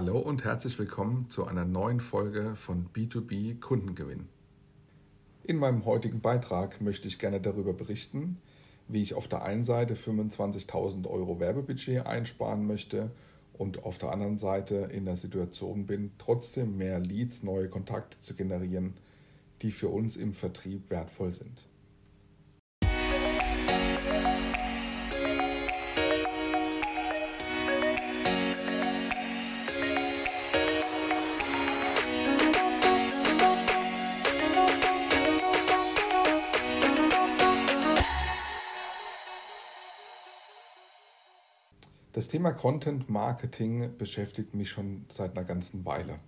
Hallo und herzlich willkommen zu einer neuen Folge von B2B Kundengewinn. In meinem heutigen Beitrag möchte ich gerne darüber berichten, wie ich auf der einen Seite 25.000 Euro Werbebudget einsparen möchte und auf der anderen Seite in der Situation bin, trotzdem mehr Leads, neue Kontakte zu generieren, die für uns im Vertrieb wertvoll sind. Das Thema Content Marketing beschäftigt mich schon seit einer ganzen Weile.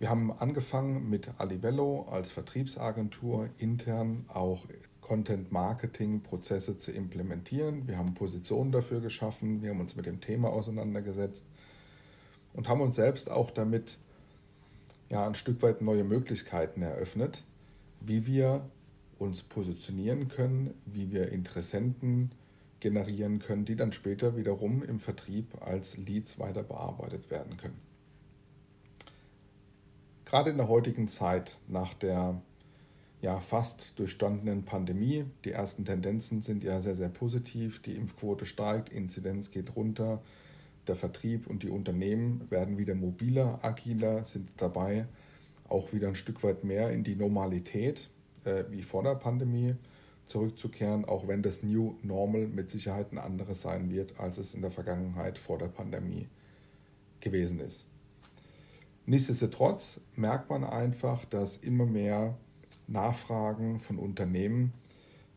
Wir haben angefangen mit Alivello als Vertriebsagentur intern auch Content Marketing Prozesse zu implementieren. Wir haben Positionen dafür geschaffen, wir haben uns mit dem Thema auseinandergesetzt und haben uns selbst auch damit ja, ein Stück weit neue Möglichkeiten eröffnet, wie wir uns positionieren können, wie wir Interessenten generieren können, die dann später wiederum im Vertrieb als Leads weiter bearbeitet werden können. Gerade in der heutigen Zeit nach der ja, fast durchstandenen Pandemie, die ersten Tendenzen sind ja sehr, sehr positiv, die Impfquote steigt, Inzidenz geht runter, der Vertrieb und die Unternehmen werden wieder mobiler, agiler, sind dabei, auch wieder ein Stück weit mehr in die Normalität äh, wie vor der Pandemie zurückzukehren, auch wenn das New Normal mit Sicherheit ein anderes sein wird, als es in der Vergangenheit vor der Pandemie gewesen ist. Nichtsdestotrotz merkt man einfach, dass immer mehr Nachfragen von Unternehmen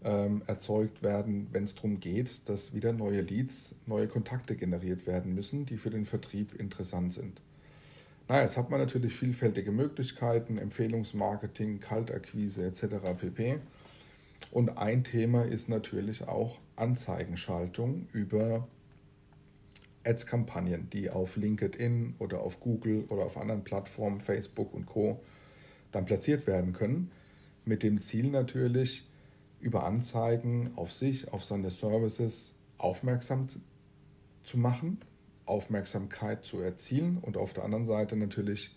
ähm, erzeugt werden, wenn es darum geht, dass wieder neue Leads, neue Kontakte generiert werden müssen, die für den Vertrieb interessant sind. Na, jetzt hat man natürlich vielfältige Möglichkeiten, Empfehlungsmarketing, Kaltakquise etc. pp. Und ein Thema ist natürlich auch Anzeigenschaltung über Ads-Kampagnen, die auf LinkedIn oder auf Google oder auf anderen Plattformen, Facebook und Co. dann platziert werden können. Mit dem Ziel natürlich, über Anzeigen auf sich, auf seine Services aufmerksam zu machen, Aufmerksamkeit zu erzielen und auf der anderen Seite natürlich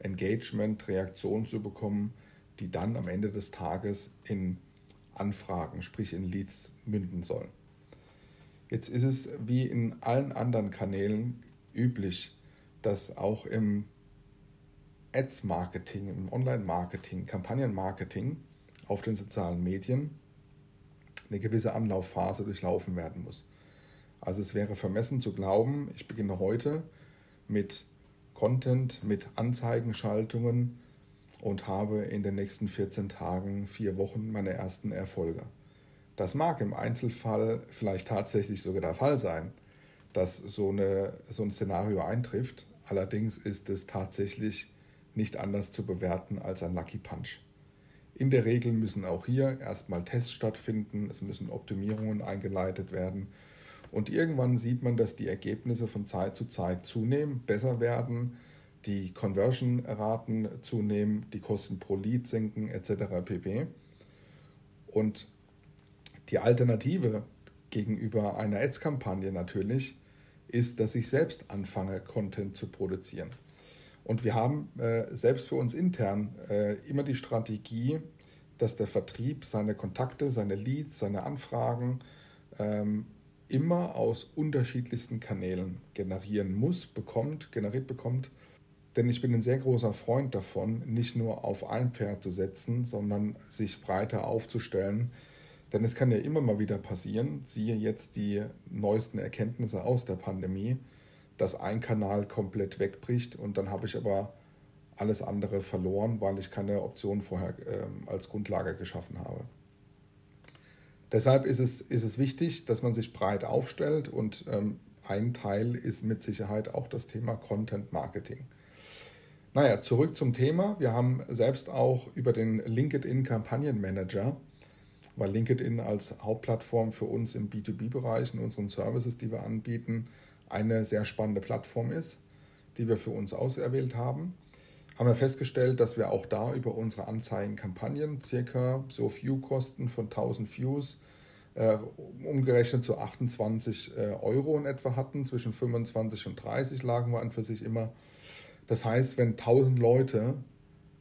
Engagement, Reaktion zu bekommen, die dann am Ende des Tages in Anfragen, sprich in Leads münden soll. Jetzt ist es wie in allen anderen Kanälen üblich, dass auch im Ads-Marketing, im Online-Marketing, Kampagnen-Marketing auf den sozialen Medien eine gewisse Anlaufphase durchlaufen werden muss. Also es wäre vermessen zu glauben, ich beginne heute mit Content, mit Anzeigenschaltungen, und habe in den nächsten 14 Tagen, vier Wochen meine ersten Erfolge. Das mag im Einzelfall vielleicht tatsächlich sogar der Fall sein, dass so, eine, so ein Szenario eintrifft. Allerdings ist es tatsächlich nicht anders zu bewerten als ein Lucky Punch. In der Regel müssen auch hier erstmal Tests stattfinden, es müssen Optimierungen eingeleitet werden und irgendwann sieht man, dass die Ergebnisse von Zeit zu Zeit zunehmen, besser werden, die Conversion-Raten zunehmen, die Kosten pro Lead sinken etc. pp. Und die Alternative gegenüber einer Ads-Kampagne natürlich ist, dass ich selbst anfange, Content zu produzieren. Und wir haben äh, selbst für uns intern äh, immer die Strategie, dass der Vertrieb seine Kontakte, seine Leads, seine Anfragen ähm, immer aus unterschiedlichsten Kanälen generieren muss, bekommt, generiert bekommt denn ich bin ein sehr großer Freund davon, nicht nur auf ein Pferd zu setzen, sondern sich breiter aufzustellen. Denn es kann ja immer mal wieder passieren, siehe jetzt die neuesten Erkenntnisse aus der Pandemie, dass ein Kanal komplett wegbricht und dann habe ich aber alles andere verloren, weil ich keine Option vorher äh, als Grundlage geschaffen habe. Deshalb ist es, ist es wichtig, dass man sich breit aufstellt und ähm, ein Teil ist mit Sicherheit auch das Thema Content Marketing. Naja, zurück zum Thema. Wir haben selbst auch über den LinkedIn Kampagnenmanager, weil LinkedIn als Hauptplattform für uns im B2B-Bereich in unseren Services, die wir anbieten, eine sehr spannende Plattform ist, die wir für uns auserwählt haben, haben wir festgestellt, dass wir auch da über unsere Anzeigenkampagnen circa so View-Kosten von 1000 Views äh, umgerechnet zu 28 äh, Euro in etwa hatten. Zwischen 25 und 30 lagen wir an für sich immer. Das heißt, wenn 1000 Leute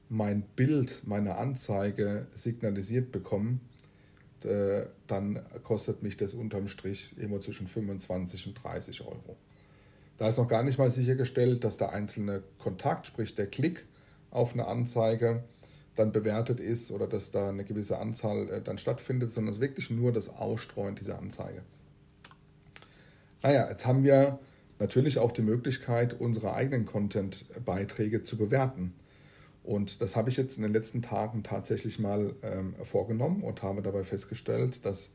mein Bild, meine Anzeige signalisiert bekommen, dann kostet mich das unterm Strich immer zwischen 25 und 30 Euro. Da ist noch gar nicht mal sichergestellt, dass der einzelne Kontakt, sprich der Klick auf eine Anzeige, dann bewertet ist oder dass da eine gewisse Anzahl äh, dann stattfindet, sondern es ist wirklich nur das Ausstreuen dieser Anzeige. Naja, jetzt haben wir natürlich auch die Möglichkeit, unsere eigenen Content-Beiträge zu bewerten. Und das habe ich jetzt in den letzten Tagen tatsächlich mal ähm, vorgenommen und habe dabei festgestellt, dass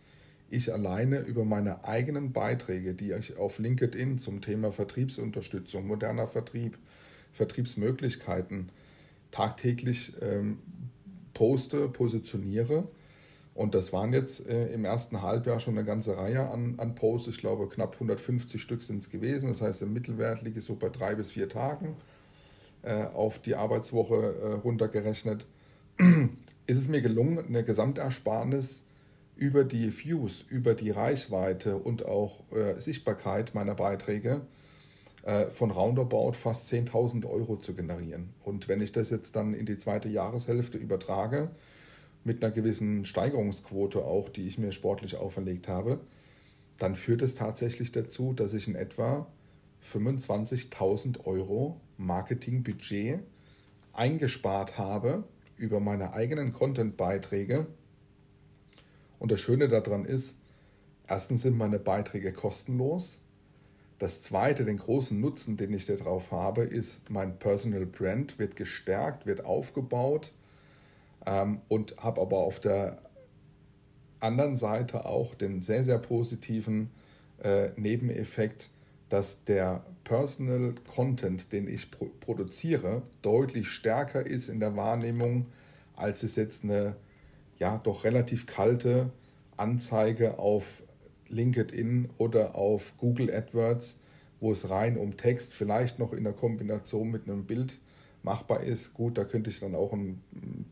ich alleine über meine eigenen Beiträge, die ich auf LinkedIn zum Thema Vertriebsunterstützung, moderner Vertrieb, Vertriebsmöglichkeiten tagtäglich ähm, poste, positioniere. Und das waren jetzt äh, im ersten Halbjahr schon eine ganze Reihe an, an Posts. Ich glaube, knapp 150 Stück sind es gewesen. Das heißt, im Mittelwert liege ich so bei drei bis vier Tagen äh, auf die Arbeitswoche äh, runtergerechnet. Ist es mir gelungen, eine Gesamtersparnis über die Views, über die Reichweite und auch äh, Sichtbarkeit meiner Beiträge äh, von roundabout fast 10.000 Euro zu generieren. Und wenn ich das jetzt dann in die zweite Jahreshälfte übertrage, mit einer gewissen Steigerungsquote auch, die ich mir sportlich auferlegt habe, dann führt es tatsächlich dazu, dass ich in etwa 25.000 Euro Marketingbudget eingespart habe über meine eigenen Content-Beiträge und das Schöne daran ist, erstens sind meine Beiträge kostenlos. Das zweite, den großen Nutzen, den ich darauf habe, ist, mein Personal Brand wird gestärkt, wird aufgebaut ähm, und habe aber auf der anderen Seite auch den sehr, sehr positiven äh, Nebeneffekt, dass der Personal Content, den ich pro produziere, deutlich stärker ist in der Wahrnehmung, als es jetzt eine ja doch relativ kalte Anzeige auf LinkedIn oder auf Google AdWords, wo es rein um Text, vielleicht noch in der Kombination mit einem Bild machbar ist. Gut, da könnte ich dann auch ein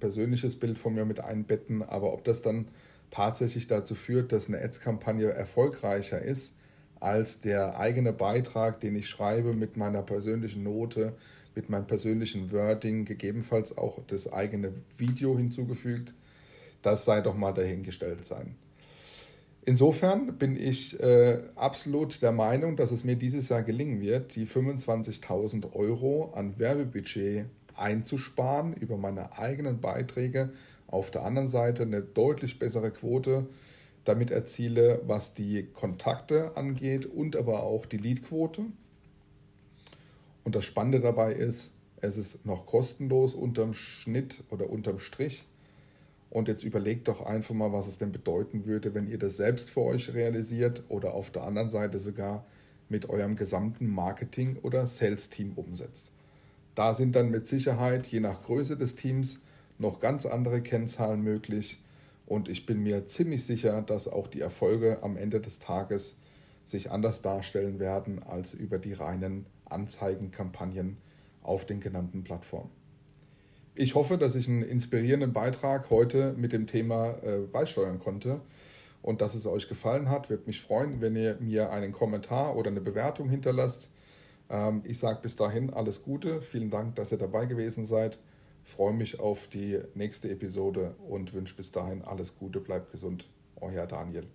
persönliches Bild von mir mit einbetten, aber ob das dann tatsächlich dazu führt, dass eine Ads-Kampagne erfolgreicher ist als der eigene Beitrag, den ich schreibe mit meiner persönlichen Note, mit meinem persönlichen Wording, gegebenenfalls auch das eigene Video hinzugefügt, das sei doch mal dahingestellt sein. Insofern bin ich äh, absolut der Meinung, dass es mir dieses Jahr gelingen wird, die 25.000 Euro an Werbebudget einzusparen über meine eigenen Beiträge. Auf der anderen Seite eine deutlich bessere Quote damit erziele, was die Kontakte angeht und aber auch die Leadquote. Und das Spannende dabei ist, es ist noch kostenlos unterm Schnitt oder unterm Strich und jetzt überlegt doch einfach mal, was es denn bedeuten würde, wenn ihr das selbst für euch realisiert oder auf der anderen Seite sogar mit eurem gesamten Marketing- oder Sales-Team umsetzt. Da sind dann mit Sicherheit, je nach Größe des Teams, noch ganz andere Kennzahlen möglich. Und ich bin mir ziemlich sicher, dass auch die Erfolge am Ende des Tages sich anders darstellen werden als über die reinen Anzeigenkampagnen auf den genannten Plattformen. Ich hoffe, dass ich einen inspirierenden Beitrag heute mit dem Thema äh, beisteuern konnte und dass es euch gefallen hat. Würde mich freuen, wenn ihr mir einen Kommentar oder eine Bewertung hinterlasst. Ähm, ich sage bis dahin alles Gute. Vielen Dank, dass ihr dabei gewesen seid. Freue mich auf die nächste Episode und wünsche bis dahin alles Gute. Bleibt gesund. Euer Daniel.